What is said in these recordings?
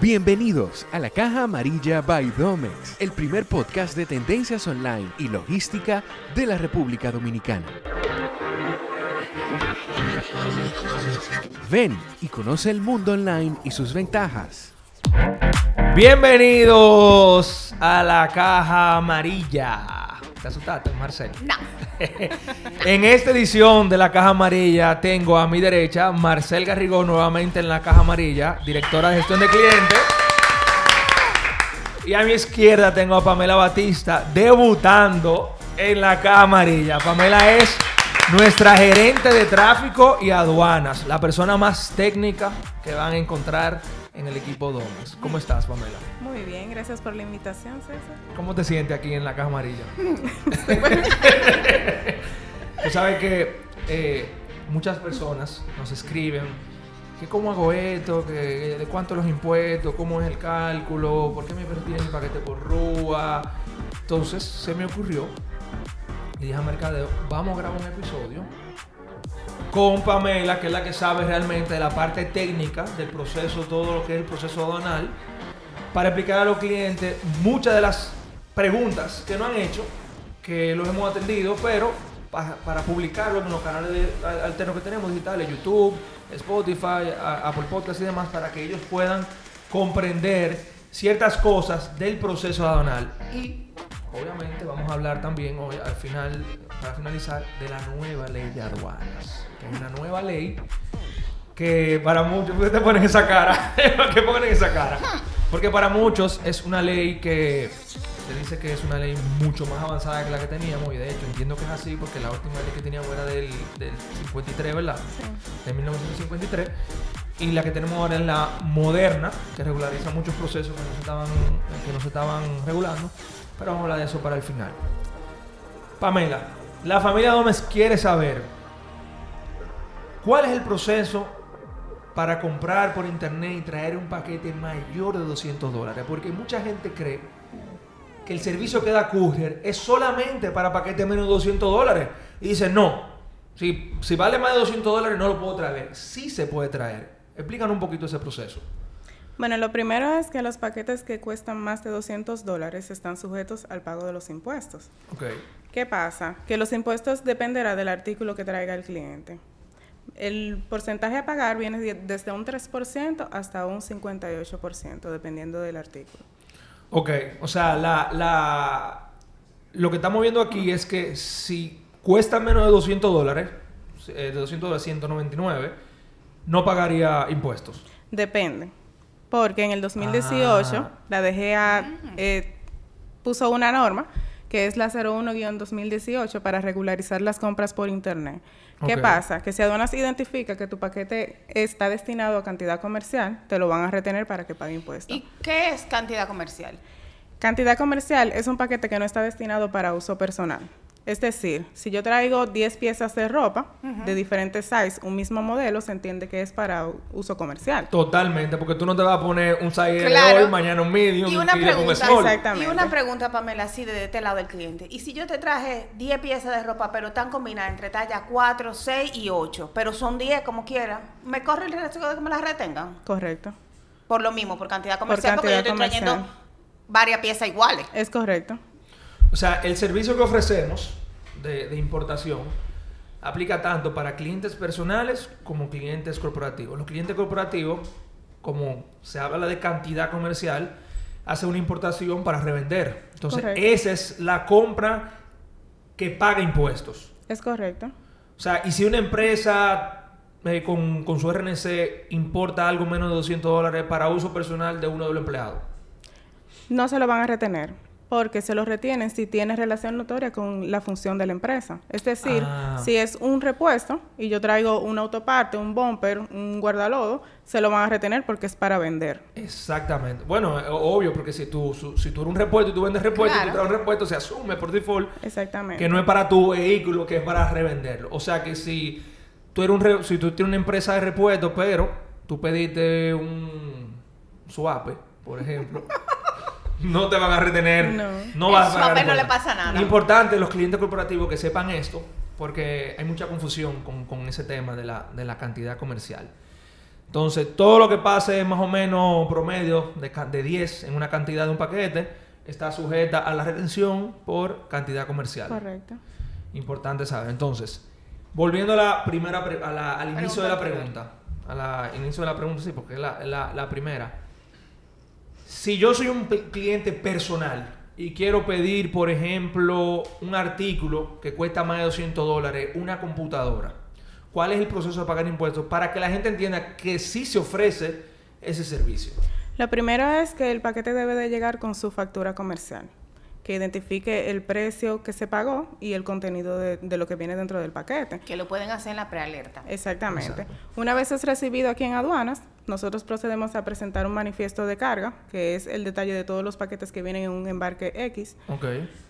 Bienvenidos a la Caja Amarilla by Domex, el primer podcast de tendencias online y logística de la República Dominicana. Ven y conoce el mundo online y sus ventajas. Bienvenidos a la Caja Amarilla. ¿Te asustaste, Marcel? No. En esta edición de la Caja Amarilla tengo a mi derecha Marcel Garrigón nuevamente en la Caja Amarilla, directora de gestión de clientes. Y a mi izquierda tengo a Pamela Batista debutando en la Caja Amarilla. Pamela es nuestra gerente de tráfico y aduanas, la persona más técnica que van a encontrar en el equipo Domes. ¿Cómo estás, Pamela? Muy bien, gracias por la invitación, César. ¿Cómo te sientes aquí en la caja amarilla? Tú sabes que eh, muchas personas nos escriben que cómo hago esto, que de cuánto los impuestos, cómo es el cálculo, por qué me tienen el paquete por rúa. Entonces se me ocurrió y dije a Mercadeo, vamos a grabar un episodio con Pamela, que es la que sabe realmente de la parte técnica del proceso, todo lo que es el proceso aduanal, para explicar a los clientes muchas de las preguntas que no han hecho, que los hemos atendido, pero para, publicarlo en los canales de- alternos que tenemos digitales, YouTube, Spotify, Apple Podcast y demás, para que ellos puedan comprender ciertas cosas del proceso aduanal. Y obviamente vamos a hablar también hoy, al final, para finalizar, de la nueva ley de aduanas. Que es una nueva ley que para muchos, ¿por qué te ponen esa cara? ¿Por qué ponen esa cara? Porque para muchos es una ley que se dice que es una ley mucho más avanzada que la que teníamos y de hecho entiendo que es así porque la última ley que teníamos era del, del 53, ¿verdad? De 1953 y la que tenemos ahora es la moderna que regulariza muchos procesos que no se estaban, que no se estaban regulando, pero vamos a hablar de eso para el final. Pamela, la familia Gómez quiere saber cuál es el proceso para comprar por internet y traer un paquete mayor de 200 dólares. Porque mucha gente cree que el servicio que da Courier es solamente para paquetes menos de 200 dólares. Y dice, no, si, si vale más de 200 dólares no lo puedo traer. Sí se puede traer. Explícanos un poquito ese proceso. Bueno, lo primero es que los paquetes que cuestan más de 200 dólares están sujetos al pago de los impuestos. Ok. ¿Qué pasa? Que los impuestos dependerá del artículo que traiga el cliente. El porcentaje a pagar viene de- desde un 3% hasta un 58%, dependiendo del artículo. Ok, o sea, la, la, lo que estamos viendo aquí es que si cuesta menos de 200 dólares, eh, de 200 dólares, 199, no pagaría impuestos. Depende. Porque en el 2018 Ah. la DGA eh, puso una norma que es la 01-2018 para regularizar las compras por Internet. ¿Qué pasa? Que si aduanas identifica que tu paquete está destinado a cantidad comercial, te lo van a retener para que pague impuestos. ¿Y qué es cantidad comercial? Cantidad comercial es un paquete que no está destinado para uso personal. Es decir, si yo traigo 10 piezas de ropa de diferentes size, un mismo modelo, se entiende que es para uso comercial. Totalmente, porque tú no te vas a poner un size Claro. de hoy, mañana un medium Y una un pregunta, small. Exactamente. y una pregunta, Pamela, así de este lado del cliente. Y si yo te traje 10 piezas de ropa, pero están combinadas entre talla 4, 6 y 8, pero son 10 como quiera, ¿me corre el riesgo de que me las retengan? Correcto. Por lo mismo, por cantidad comercial, porque yo cantidad estoy trayendo comercial. varias piezas iguales. Es correcto. O sea, el servicio que ofrecemos de, de importación aplica tanto para clientes personales como clientes corporativos. Los clientes corporativos, como se habla de cantidad comercial, hace una importación para revender. Entonces, Correcto. esa es la compra que paga impuestos. Es correcto. O sea, y si una empresa eh, con, con su RNC importa algo menos de 200 dólares para uso personal de uno de los empleados. No se lo van a retener porque se lo retienen si tiene relación notoria con la función de la empresa. Es decir, Ah. si es un repuesto y yo traigo un autoparte, un bumper, un guardalodo, se lo van a retener porque es para vender. Exactamente. Bueno, eh, obvio, porque si tú, su- si tú eres un repuesto y tú vendes repuesto y tú traes un repuesto, se asume por default Exactamente. que no es para tu vehículo, que es para revenderlo. O sea que si tú eres un re- si tú tienes una empresa de repuestos, pero tú pediste un suape, por ejemplo, no te van a retener. No. El vas a pagar no le pasa nada. Importante los clientes corporativos que sepan esto, porque hay mucha confusión con, con ese tema de la, de la cantidad comercial. Entonces, todo lo que pase más o menos promedio de, de 10 en una cantidad de un paquete está sujeta a la retención por cantidad comercial. Correcto. Importante saber. Entonces, volviendo a la primera pre- a la- al inicio de la Pregunta pregunta. A la inicio de la pregunta, sí, porque es la, la- la primera. Si yo soy un cliente personal y quiero pedir, por ejemplo, un artículo que cuesta más de 200 dólares, una computadora, ¿cuál es el proceso de pagar impuestos? Para que la gente entienda que sí se ofrece ese servicio. Lo primero es que el paquete debe de llegar con su factura comercial, que identifique el precio que se pagó y el contenido de, de lo que viene dentro del paquete. Que lo pueden hacer en la prealerta. Exactamente. Exacto. Una vez es recibido aquí en aduanas, nosotros procedemos a presentar un manifiesto de carga, que es el detalle de todos los paquetes que vienen en un embarque X. Ok.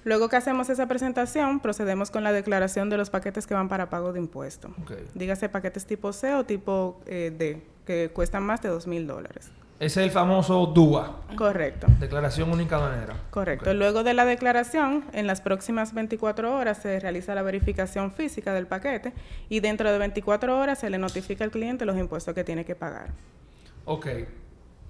Luego que hacemos esa presentación, procedemos con la declaración de los paquetes que van para pago de impuesto. Ok. Dígase paquetes tipo C o tipo eh, D, que cuestan más de dos mil dólares. Ese es el famoso DUA, Correcto. Declaración Única Aduanera. Correcto. Luego de la declaración, en las próximas 24 horas se realiza la verificación física del paquete y dentro de 24 horas se le notifica al cliente los impuestos que tiene que pagar. Ok.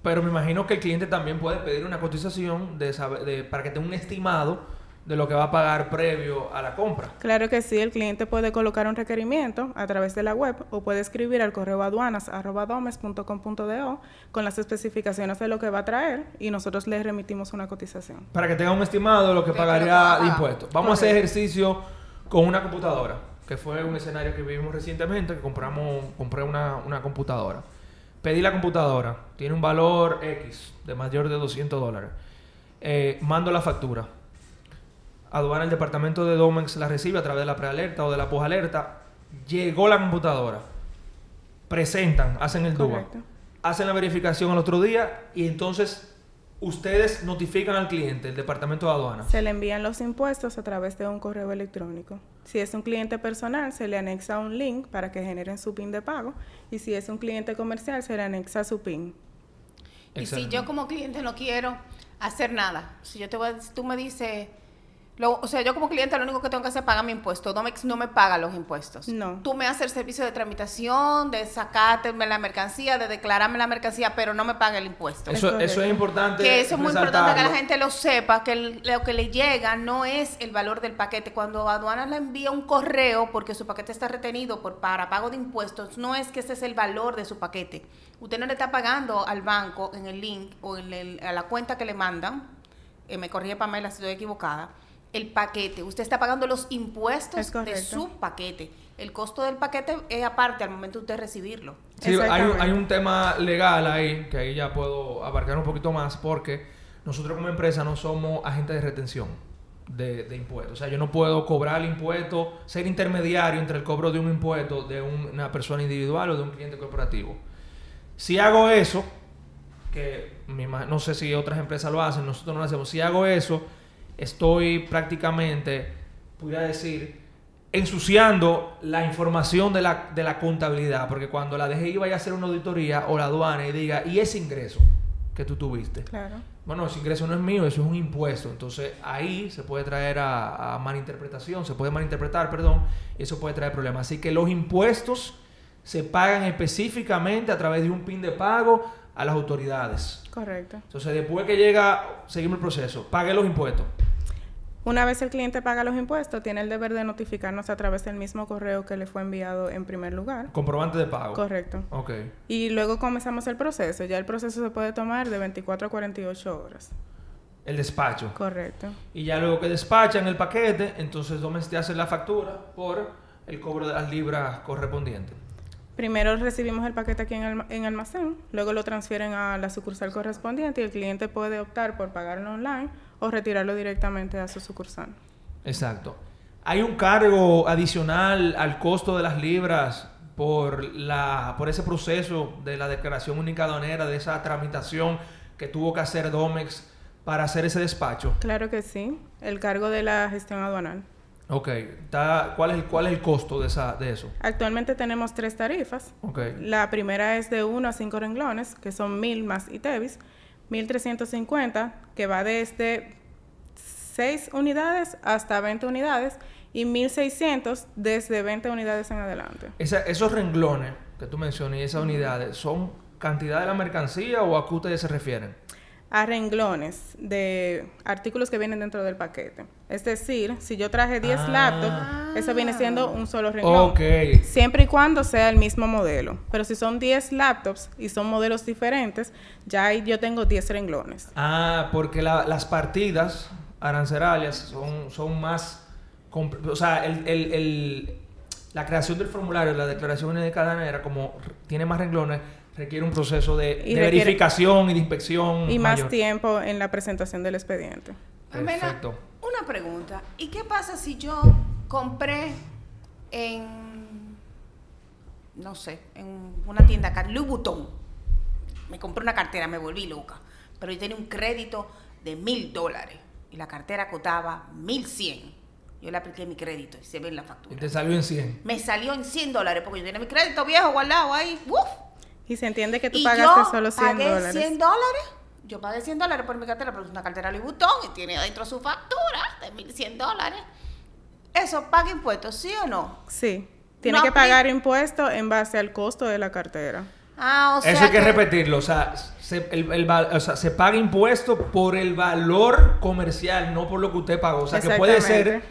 Pero me imagino que el cliente también puede pedir una cotización de saber- de- para que tenga un estimado de lo que va a pagar previo a la compra. Claro que sí, el cliente puede colocar un requerimiento a través de la web o puede escribir al correo aduanas.domes.com.do con las especificaciones de lo que va a traer y nosotros le remitimos una cotización. Para que tenga un estimado de lo que pagaría de impuestos. Vamos a hacer ejercicio con una computadora, que fue un escenario que vivimos recientemente, que compramos, compré una, una computadora. Pedí la computadora, tiene un valor X, de mayor de 200 dólares. Eh, mando la factura. Aduana, el departamento de Domex la recibe a través de la prealerta o de la posalerta. Llegó la computadora. Presentan, hacen el DUA. Hacen la verificación al otro día y entonces ustedes notifican al cliente, el departamento de aduana. Se le envían los impuestos a través de un correo electrónico. Si es un cliente personal, se le anexa un link para que generen su PIN de pago. Y si es un cliente comercial, se le anexa su PIN. Y si yo como cliente no quiero hacer nada, si yo te voy, a- si tú me dices, lo- o sea, yo como cliente lo único que tengo que hacer es pagar mi impuesto. Domex no me paga los impuestos. No. Tú me haces el servicio de tramitación, de sacarte la mercancía, de declararme la mercancía, pero no me paga el impuesto. Eso, eso es importante. Que eso es muy importante que la gente lo sepa, que el- lo que le llega no es el valor del paquete. Cuando aduana le envía un correo porque su paquete está retenido por, para pago de impuestos, no es que ese es el valor de su paquete. Usted no le está pagando al banco en el link o en el- a la cuenta que le mandan, eh, me corrige Pamela si estoy equivocada, el paquete. Usted está pagando los impuestos Es de su paquete. El costo del paquete es aparte al momento de usted recibirlo. Sí, hay, un- Exactamente. hay un tema legal ahí, que ahí ya puedo abarcar un poquito más, porque nosotros como empresa no somos agentes de retención de, de impuestos. O sea, yo no puedo cobrar el impuesto, ser intermediario entre el cobro de un impuesto de un- una persona individual o de un cliente corporativo. Si hago eso, que no sé si otras empresas lo hacen, nosotros no lo hacemos, si hago eso, estoy prácticamente, pudiera decir, ensuciando la información de la, de la contabilidad, porque cuando la DGI vaya a hacer una auditoría o la aduana y diga, ¿y ese ingreso que tú tuviste? Claro. Bueno, ese ingreso no es mío, eso es un impuesto. Entonces ahí se puede traer a, a malinterpretación, se puede malinterpretar, perdón, y eso puede traer problemas. Así que los impuestos se pagan específicamente a través de un PIN de pago a las autoridades. Correcto. Entonces después que llega, seguimos el proceso, pague los impuestos. Una vez el cliente paga los impuestos, tiene el deber de notificarnos a través del mismo correo que le fue enviado en primer lugar. Comprobante de pago. Correcto. Ok. Y luego comenzamos el proceso. Ya el proceso se puede tomar de 24 a 48 horas. El despacho. Correcto. Y ya luego que despachan el paquete, entonces Domes te hace la factura por el cobro de las libras correspondientes. Primero recibimos el paquete aquí en, alma- en almacén, luego lo transfieren a la sucursal correspondiente y el cliente puede optar por pagarlo online o retirarlo directamente a su sucursal. Exacto. ¿Hay un cargo adicional al costo de las libras por, la, por ese proceso de la declaración única aduanera, de esa tramitación que tuvo que hacer Domex para hacer ese despacho? Claro que sí, el cargo de la gestión aduanal. Ok. ¿cuál, es el, ¿Cuál es el costo de, esa, de eso? Actualmente tenemos tres tarifas. Ok. La primera es de 1 a 5 renglones, que son 1000 más ITEVIS, 1350, que va desde 6 unidades hasta 20 unidades, y 1600 desde 20 unidades en adelante. Esa- esos renglones que tú mencionas y esas unidades, ¿son cantidad de la mercancía o a qué ustedes se refieren? A renglones de artículos que vienen dentro del paquete. Es decir, si yo traje 10 Ah. laptops, eso viene siendo un solo renglón. Ok. Siempre y cuando sea el mismo modelo. Pero si son 10 laptops y son modelos diferentes, ya ahí yo tengo 10 renglones. Ah, porque la- las partidas arancelarias son, son más... O sea, el, el- el- la creación del formulario, la declaración de cadena como r- tiene más renglones, requiere un proceso de, Y de requiere- verificación y de inspección Y más tiempo en la presentación del expediente. Perfecto. una pregunta. ¿Y qué pasa si yo compré en, no sé, en una tienda acá, Louis Vuitton? Me compré una cartera, me volví loca. Pero yo tenía un crédito de mil dólares y la cartera costaba mil cien. Yo le apliqué mi crédito y se ve en la Y factura. te salió en 100. Me salió en 100 dólares porque yo tenía mi crédito viejo guardado ahí. ¡Uf! Y se entiende que tú y pagaste yo solo 100 pagué dólares. 100 dólares. Yo pagué 100 dólares por mi cartera, pero es una cartera Louis Vuitton y tiene adentro su factura de 1100 dólares. ¿Eso paga impuestos, sí o no? Sí. Tiene No que pagar impuestos en base al costo de la cartera. Ah, o sea. Eso hay que, repetirlo. O sea, se, el- el val- o sea, se paga impuesto por el valor comercial, no por lo que usted pagó. O sea, que puede ser...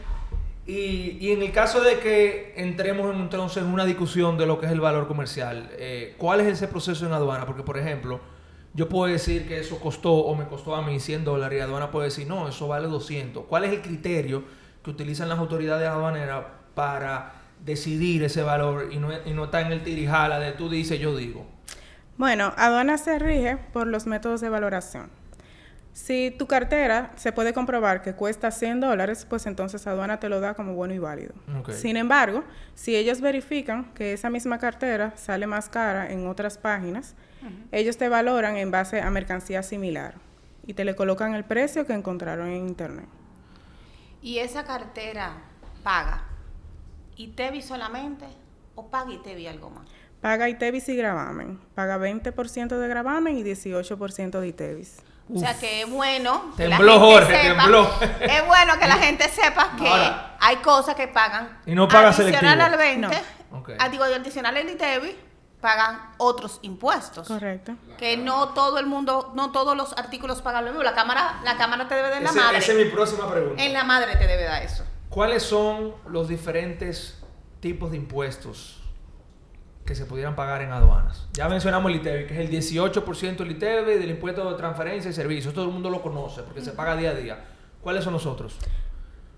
Y, y en el caso de que entremos en, entonces en una discusión de lo que es el valor comercial, eh, ¿cuál es ese proceso en aduana? Porque, por ejemplo, yo puedo decir que eso costó o me costó a mí 100 dólares y aduana puede decir, no, eso vale 200. ¿Cuál es el criterio que utilizan las autoridades aduaneras para decidir ese valor y no, y no está en el tirijala de tú dices, yo digo? Bueno, aduana se rige por los métodos de valoración. Si tu cartera se puede comprobar que cuesta 100 dólares, pues entonces aduana te lo da como bueno y válido. Sin embargo, si ellos verifican que esa misma cartera sale más cara en otras páginas, ellos te valoran en base a mercancía similar y te le colocan el precio que encontraron en internet. ¿Y esa cartera paga ITEVI solamente o paga ITEVI algo más? Paga ITEVIS y gravamen. Paga 20% de gravamen y 18% de ITEVIS. O sea que es bueno. que la Tembló, gente Jorge, sepa- tembló. Es bueno que la gente sepa que Ahora. hay cosas que pagan. Y no paga adicional selectivo. al 20. No. Ok. ah, digo, adicional al ITEVI, pagan otros impuestos. Correcto. Que no todo el mundo, no todos los artículos pagan lo mismo. La cámara, la cámara te debe dar la Ese- madre. esa es mi próxima pregunta. En la madre te debe dar eso. ¿Cuáles son los diferentes tipos de impuestos que se pudieran pagar en aduanas? Ya mencionamos el ITEVI, que es el 18% del ITEVI del impuesto de transferencia y servicios. Todo el mundo lo conoce porque se paga día a día. ¿Cuáles son los otros?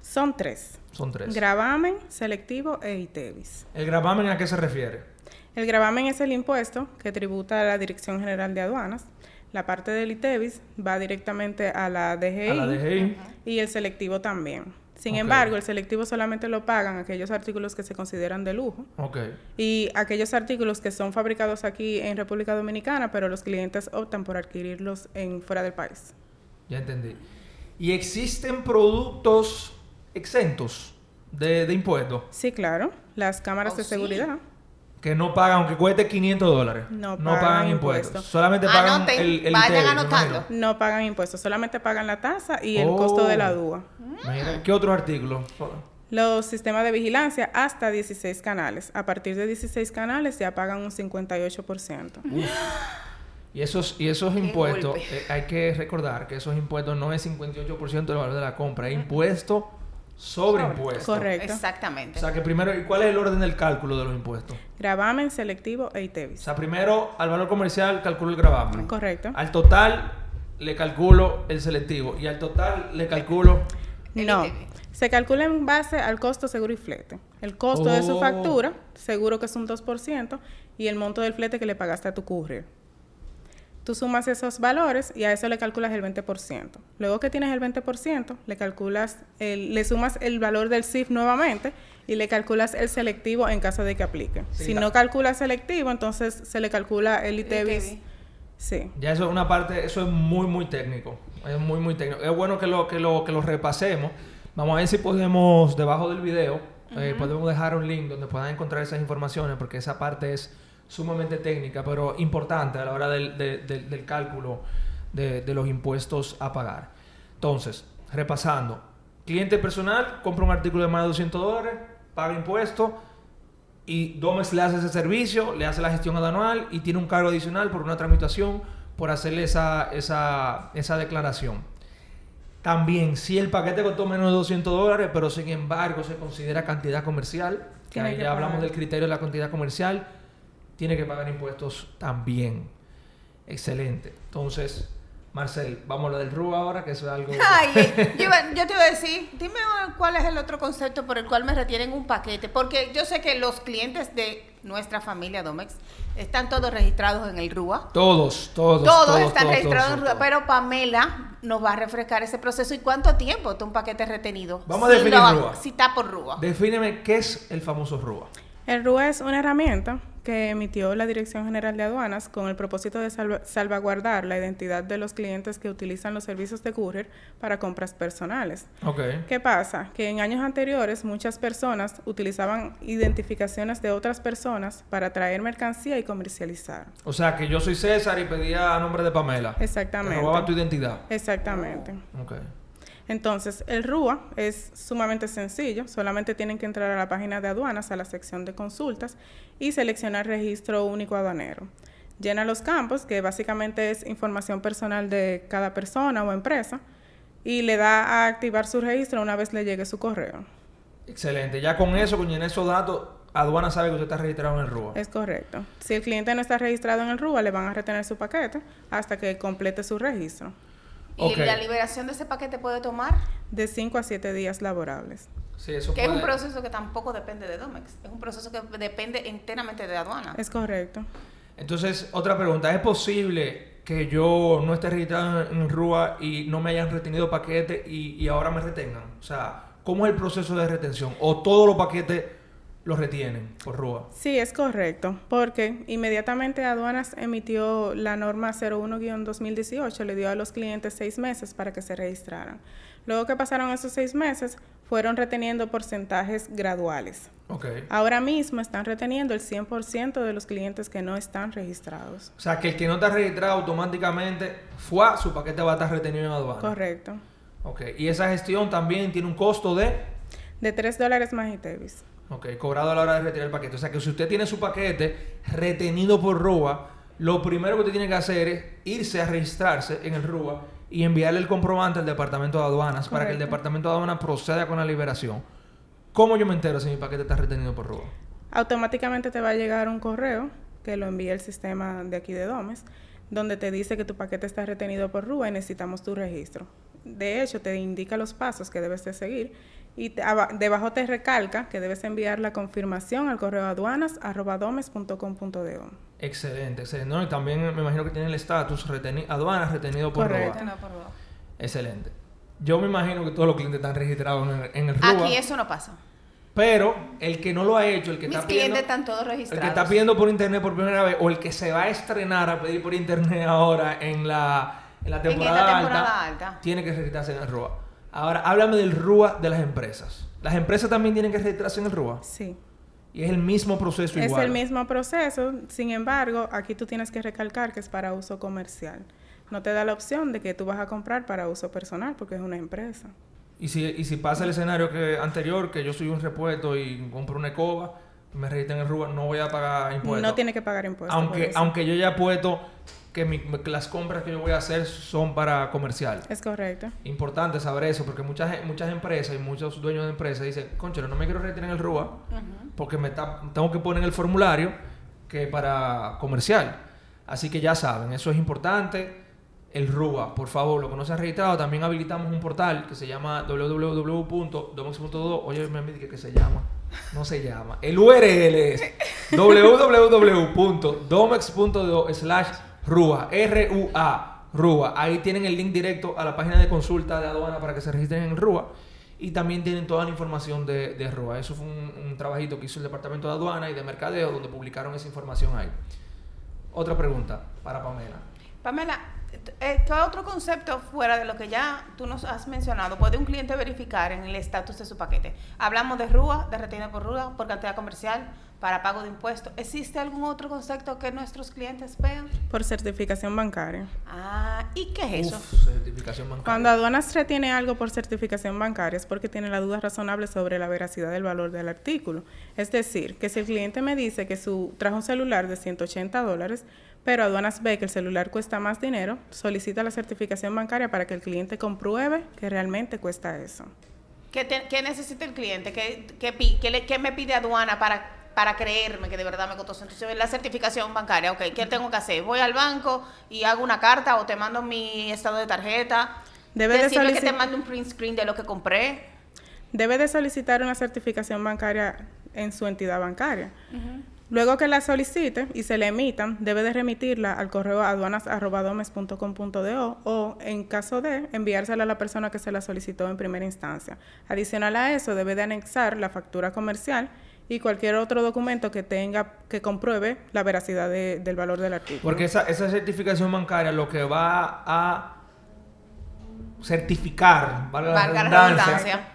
Son tres. Son tres. Gravamen, selectivo e ITEVIS. ¿El gravamen a qué se refiere? El gravamen es el impuesto que tributa a la Dirección General de Aduanas. La parte del ITEVIS va directamente a la DGI, A la DGI. y el selectivo también. Sin embargo, el selectivo solamente lo pagan aquellos artículos que se consideran de lujo Ok. y aquellos artículos que son fabricados aquí en República Dominicana, pero los clientes optan por adquirirlos en fuera del país. Ya entendí. ¿Y existen productos exentos de, de impuestos Sí, claro. Las cámaras Oh, de sí. Que no pagan, aunque cueste 500 dólares? No pagan, pagan impuestos. impuestos. Solamente pagan Anoten, el, el vayan anotando. No pagan impuestos, solamente pagan la tasa y el Oh. costo de la DUA. Mira, ¿qué otros artículos? Los sistemas de vigilancia hasta 16 canales. A partir de 16 canales ya pagan un 58%. Y esos, y esos Qué impuestos, eh, hay que recordar que esos impuestos no es 58% del valor de la compra, es impuesto sobre impuesto. Correcto. Exactamente. O sea que primero, ¿y cuál es el orden del cálculo de los impuestos? Gravamen, selectivo e O ITEVIS. sea, primero al valor comercial calculo el gravamen. Correcto. Al total le calculo el selectivo y al total le calculo El No. Se calcula en base al costo seguro y flete. El costo de su Oh. factura, seguro que es un 2%, y el monto del flete que le pagaste a tu courier. Tú sumas esos valores y a eso le calculas el 20%. Luego que tienes el 20%, le calculas el- le sumas el valor del CIF nuevamente y le calculas el selectivo en caso de que aplique. Sí, si no calculas selectivo, entonces se le calcula el ITEVIS. ITV. Sí. Ya eso es una parte, eso es muy, muy técnico. Es muy, muy técnico. Es bueno que lo, que lo, que lo repasemos. Vamos a ver si podemos, debajo del video, eh, podemos dejar un link donde puedan encontrar esas informaciones, porque esa parte es sumamente técnica, pero importante a la hora del, de- del- del cálculo de, de los impuestos a pagar. Entonces, repasando. Cliente personal compra un artículo de más de 200 dólares, paga impuestos. y Domex le hace ese servicio, le hace la gestión anual y tiene un cargo adicional por una tramitación por hacerle esa, esa, esa declaración. También, si el paquete costó menos de 200 dólares, pero sin embargo se considera cantidad comercial, que ahí ya hablamos del criterio de la cantidad comercial, tiene que pagar impuestos también. Excelente. Entonces, Marcel, vamos a lo del RUA ahora, que eso es algo... Ay, eh, yo, te iba a decir, dime ah, cuál es el otro concepto por el cual me retienen un paquete, porque yo sé que los clientes de nuestra familia Domex están todos registrados en el RUA. Todos, todos, Todos, están todos, registrados todos, en RUA, todos. pero Pamela nos va a refrescar ese proceso y cuánto tiempo está un paquete retenido. Vamos a definir lo- RUA. Si está por RUA. Defíneme qué es el famoso RUA. El RUA es una herramienta que emitió la Dirección General de Aduanas con el propósito de salva- salvaguardar la identidad de los clientes que utilizan los servicios de courier para compras personales. Ok. ¿Qué pasa? Que en años anteriores muchas personas utilizaban identificaciones de otras personas para traer mercancía y comercializar. O sea, que yo soy César y pedía a nombre de Pamela. Exactamente. Te robaba tu identidad. Exactamente. Ok. Entonces, el RUA es sumamente sencillo, solamente tienen que entrar a la página de aduanas, a la sección de consultas y seleccionar registro único aduanero. Llena los campos, que básicamente es información personal de cada persona o empresa, y le da a activar su registro una vez le llegue su correo. Excelente. Ya con eso, con llenar esos datos, aduana sabe que usted está registrado en el RUA. Es correcto. Si el cliente no está registrado en el RUA, le van a retener su paquete hasta que complete su registro, Y la liberación de ese paquete puede tomar, de 5 a 7 días laborables. Sí, eso que es un proceso que tampoco depende de Domex, es un proceso que depende enteramente de aduana. Es correcto. Entonces, otra pregunta. ¿Es posible que yo no esté registrado en RUA y no me hayan retenido paquetes y, y ahora me retengan? O sea, ¿cómo es el proceso de retención? ¿O todos los paquetes los retienen por RUA? Sí, es correcto, porque inmediatamente aduanas emitió la norma 01-2018, le dio a los clientes seis meses para que se registraran. Luego que pasaron esos seis meses, fueron reteniendo porcentajes graduales. Ok. Ahora mismo están reteniendo el 100% de los clientes que no están registrados. O sea, que el que no está registrado automáticamente, fue su paquete va a estar retenido en aduana. Correcto. Ok. Y esa gestión también tiene un costo de... De 3 dólares más ITEVIS. Ok, cobrado a la hora de retirar el paquete. O sea que si usted tiene su paquete retenido por RUA, lo primero que usted tiene que hacer es irse a registrarse en el RUA y enviarle el comprobante al departamento de aduanas para que el departamento de aduanas proceda con la liberación. ¿Cómo yo me entero si mi paquete está retenido por RUA? Automáticamente te va a llegar un correo que lo envía el sistema de aquí de Domes, donde te dice que tu paquete está retenido por RUA y necesitamos tu registro. De hecho, te indica los pasos que debes de seguir y te- debajo te recalca que debes enviar la confirmación al correo aduanas.domes.com.do. Excelente, excelente. No, y también me imagino que tiene el estatus reteni- aduanas retenido por Correcto. RUA. No, por RUA. Excelente. Yo me imagino que todos los clientes están registrados en el, en el RUA. Aquí eso no pasa. Pero el que no lo ha hecho, el que Mis está pidiendo... clientes están todos El registrados. que está pidiendo por internet por primera vez o el que se va a estrenar a pedir por internet ahora en la, en la esta temporada, temporada alta, alta. tiene que registrarse en el RUA. Ahora, háblame del RUA de las empresas. Las empresas también tienen que registrarse en el RUA. Sí. Y es el mismo proceso Es igual. el mismo proceso, sin embargo, aquí tú tienes que recalcar que es para uso comercial. No te da la opción de que tú vas a comprar para uso personal porque es una empresa. Y si, y si pasa el escenario que anterior, que yo soy un repuesto y compro una escoba, me registro en el RUA, no voy a pagar impuestos. No tiene que pagar impuestos. aunque, aunque yo ya he puesto que mi- las compras que yo voy a hacer son para comercial. Es correcto. Importante saber eso, porque muchas, muchas empresas y muchos dueños de empresas dicen, conchero, no me quiero en el RUA porque me está- tengo que poner en el formulario que para comercial. Así que ya saben, eso es importante. El RUA, por favor, lo que no se ha registrado, también habilitamos un portal que se llama www.domex.do. Oye, me dije que se llama. No se llama. El URL es www.domex.do slash RUA. R-U-A. RUA. Ahí tienen el link directo a la página de consulta de aduana para que se registren en RUA. Y también tienen toda la información de, de RUA. Eso fue un, trabajito que hizo el Departamento de Aduana y de Mercadeo, donde publicaron esa información ahí. Otra pregunta para Pamela. Pamela, eh, ¿qué otro concepto fuera de lo que ya tú nos has mencionado puede un cliente verificar en el estatus de su paquete? Hablamos de RUA, de retenido por RUA, por cantidad comercial, para pago de impuestos. ¿Existe algún otro concepto que nuestros clientes vean? Por certificación bancaria. Ah, ¿Y qué es eso? Uf, certificación bancaria. Cuando aduanas retiene algo por certificación bancaria es porque tiene la duda razonable sobre la veracidad del valor del artículo. Es decir, que si el cliente me dice que su trajo un celular de 180 dólares, pero aduanas ve que el celular cuesta más dinero, solicita la certificación bancaria para que el cliente compruebe que realmente cuesta eso. ¿Qué, te- qué necesita el cliente? ¿Qué, qué pi- qué le- qué me pide aduana para, para creerme que de verdad me costó? Entonces, la certificación bancaria, ok, ¿qué tengo que hacer? Voy al banco y hago una carta o te mando mi estado de tarjeta. Debe de que te mande un print screen de lo que compré. Debe de solicitar una certificación bancaria en su entidad bancaria. Luego que la solicite y se le emitan, debe de remitirla al correo aduanas.domes.com.do o, en caso de, enviársela a la persona que se la solicitó en primera instancia. Adicional a eso, debe de anexar la factura comercial y cualquier otro documento que tenga que compruebe la veracidad de- del valor del artículo. Porque esa, esa certificación bancaria lo que va a certificar, valga la redundancia, redundancia.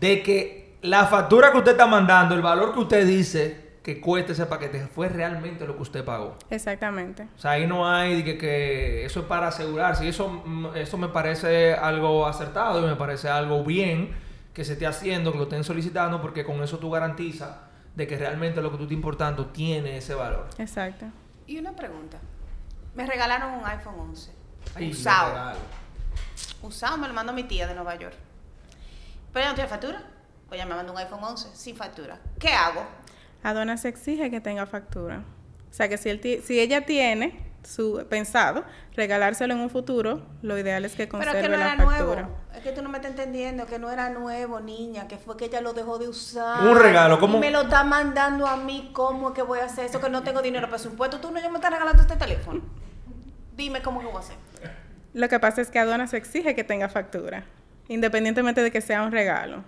de que la factura que usted está mandando, el valor que usted dice que cuesta ese paquete, fue realmente lo que usted pagó. Exactamente. O sea, ahí no hay de que, que eso es para asegurarse. Y eso, mm, eso me parece algo acertado y me parece algo bien que se esté haciendo, que lo estén solicitando, porque con eso tú garantizas de que realmente lo que tú estás importando tiene ese valor. Exacto. Y una pregunta. Me regalaron un iPhone 11. Ay, usado. Usado me lo mandó mi tía de Nueva York. Pero ya no tiene factura. Pues ya me mandó un iPhone 11 sin factura. ¿Qué hago? Aduanas exige que tenga factura. O sea que si, él si ella tiene su pensado regalárselo en un futuro, lo ideal es que Pero conserve que no la era factura. nuevo. Es que tú no me estás entendiendo que no era nuevo, niña, que fue que ella lo dejó de usar. Un regalo, ¿cómo? Y me lo está mandando a mí, ¿cómo es que voy a hacer eso? Que no tengo dinero para su impuesto. Tú no, yo me estás regalando este teléfono. Dime cómo que voy a hacer. Lo que pasa es que aduanas exige que tenga factura, independientemente de que sea un regalo.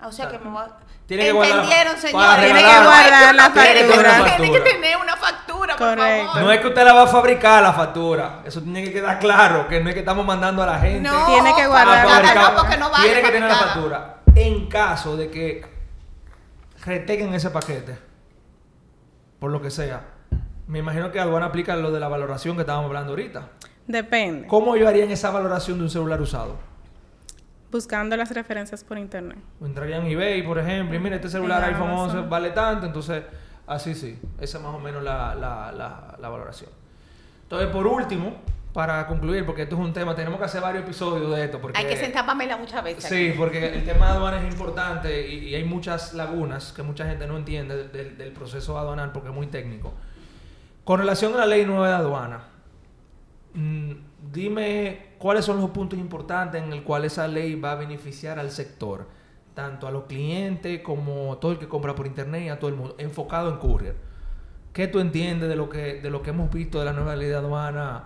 Ah, O sea que me voy a... Tiene que guardar- ¿Entendieron, señores? Tiene que guardar la factura. Tiene que tener una factura, por Correcto. favor. No es que usted la va a fabricar la factura. Eso tiene que quedar claro, que no es que estamos mandando a la gente. No, Tiene que guardar la factura. no, porque no vale Tiene que tener la factura. En caso de que reteguen ese paquete, por lo que sea, me imagino que aduana aplica lo de la valoración que estábamos hablando ahorita. Depende. ¿Cómo ellos harían esa valoración de un celular usado? Buscando las referencias por internet. Entrarían en eBay, por ejemplo, y mira, este celular En iPhone 11 Amazon. vale tanto, entonces, así sí. Esa es más o menos la, la, la, la valoración. Entonces, por último, para concluir, porque esto es un tema, tenemos que hacer varios episodios de esto. Porque, Hay que sentar Pamela muchas veces. Sí, porque el tema de aduana es importante y, y hay muchas lagunas que mucha gente no entiende del, del- del proceso aduanal porque es muy técnico. Con relación a la ley nueva de aduana, mm, dime cuáles son los puntos importantes en el cual esa ley va a beneficiar al sector, tanto a los clientes como a todo el que compra por internet y a todo el mundo, enfocado en courier. ¿Qué tú entiendes de lo que, de lo que hemos visto de la nueva ley de aduana?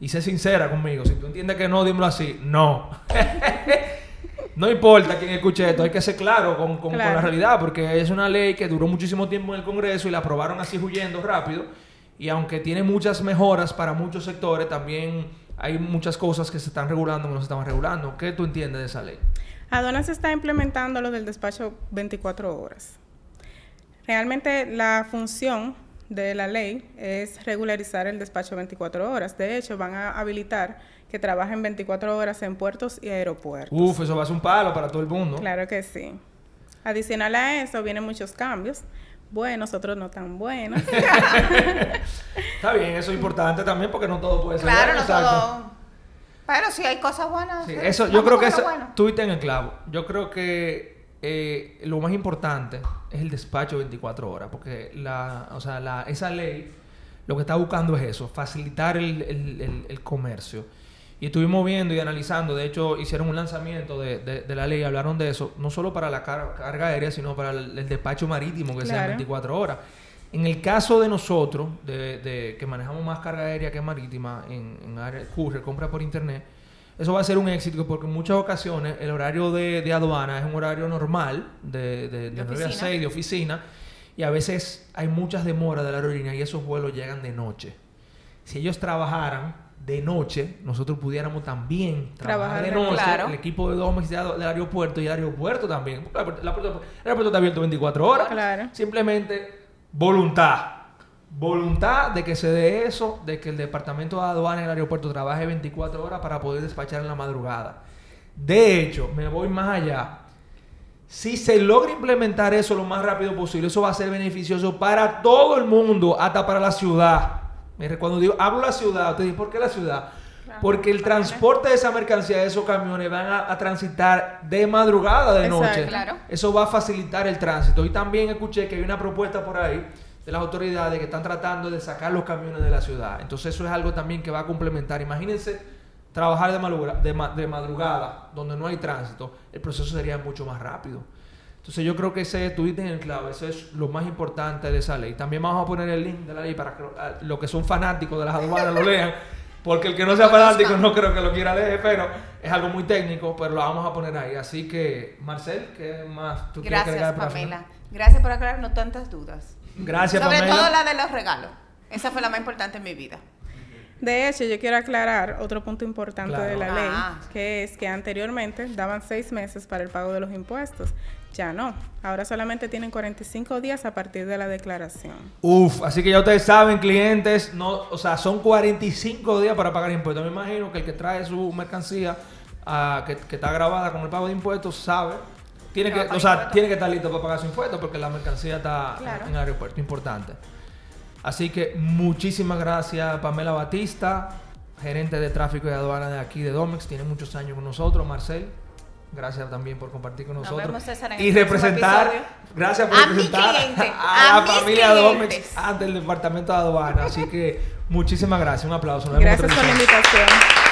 Y sé sincera conmigo. Si tú entiendes que no, dímelo así. No. no importa quién escuche esto. Hay que ser claro con, con- con Claro. la realidad. Porque es una ley que duró muchísimo tiempo en el Congreso y la aprobaron así huyendo rápido. Y aunque tiene muchas mejoras para muchos sectores, también hay muchas cosas que se están regulando que no se estaban regulando. ¿Qué tú entiendes de esa ley? Aduanas está implementando lo del despacho 24 horas. Realmente la función de la ley es regularizar el despacho 24 horas. De hecho, van a habilitar que trabajen 24 horas en puertos y aeropuertos. Uf, eso va a ser un palo para todo el mundo. Claro que sí. Adicional a eso, vienen muchos cambios. Buenos, otros no tan buenos. Está bien, eso es importante también porque no todo puede ser. Claro, bueno, no exacto. todo. Pero si hay cosas buenas. Sí, eso, yo creo que eso, bueno. tú en el clavo. Yo creo que eh, lo más importante es el despacho 24 horas, porque la, o sea, la, esa ley lo que está buscando es eso, facilitar el, el- el- el comercio. Y estuvimos viendo y analizando, de hecho hicieron un lanzamiento de, de- de la ley, hablaron de eso, no solo para la car- carga aérea, sino para el, el despacho marítimo, que sea Claro. 24 horas. En el caso de nosotros, de, de que manejamos más carga aérea que marítima en, en área courier, compra por internet, eso va a ser un éxito porque en muchas ocasiones el horario de, de aduana es un horario normal, de, de, de De 9 a oficina. 6 de oficina, y a veces hay muchas demoras de la aerolínea y esos vuelos llegan de noche. Si ellos trabajaran de noche, nosotros pudiéramos también trabajar, Trabajar de noche, claro. el equipo de de- del aeropuerto y el aeropuerto también. la puerta- la puerta- el aeropuerto está abierto 24 horas. Claro. Simplemente voluntad. voluntad de que se dé eso, de que el departamento de aduana en el aeropuerto trabaje 24 horas para poder despachar en la madrugada. De hecho, me voy más allá. Si se logra implementar eso lo más rápido posible, eso va a ser beneficioso para todo el mundo, hasta para la ciudad. Cuando digo, hablo la ciudad, usted dice, ¿por qué la ciudad? Porque el transporte de esa mercancía, de esos camiones, van a, a transitar de madrugada, de Exacto. noche. Claro. Eso va a facilitar el tránsito. Y también escuché que hay una propuesta por ahí de las autoridades que están tratando de sacar los camiones de la ciudad. Entonces eso es algo también que va a complementar. Imagínense trabajar de madrugada, de, ma- de madrugada donde no hay tránsito, el proceso sería mucho más rápido. Entonces yo creo que ese tú diste en el clavo, eso es lo más importante de esa ley. También vamos a poner el link de la ley para que los que son fanáticos de las aduanas lo lean, porque el que no sea fanático no creo que lo quiera leer, pero es algo muy técnico, pero lo vamos a poner ahí. Así que, Marcel, ¿qué más tú quieres Gracias, agregar para Pamela. Gracias por aclararnos tantas dudas. Gracias, Sobre Pamela. todo la de los regalos. Esa fue la más importante en mi vida. De hecho, yo quiero aclarar otro punto importante Claro. de la ley, Ah. que es que anteriormente daban seis meses para el pago de los impuestos. Ya no. Ahora solamente tienen 45 días a partir de la declaración. Uf, así que ya ustedes saben, clientes, no, o sea, son 45 días para pagar impuestos. Me imagino que el que trae su mercancía ah, que, que está grabada con el pago de impuestos sabe, tiene Que o sea, impuestos. tiene que estar listo para pagar su impuesto porque la mercancía está Claro. en el aeropuerto, importante. Así que muchísimas gracias Pamela Batista, gerente de tráfico y aduana de aquí de Domex, tiene muchos años con nosotros, Marcel. Gracias también por compartir con Nos nosotros. vemos, y representar, gracias por A mi representar cliente, a, a la familia Domex clientes. ante el departamento de aduana. Así que muchísimas gracias, un aplauso. Nos vemos Gracias por la invitación.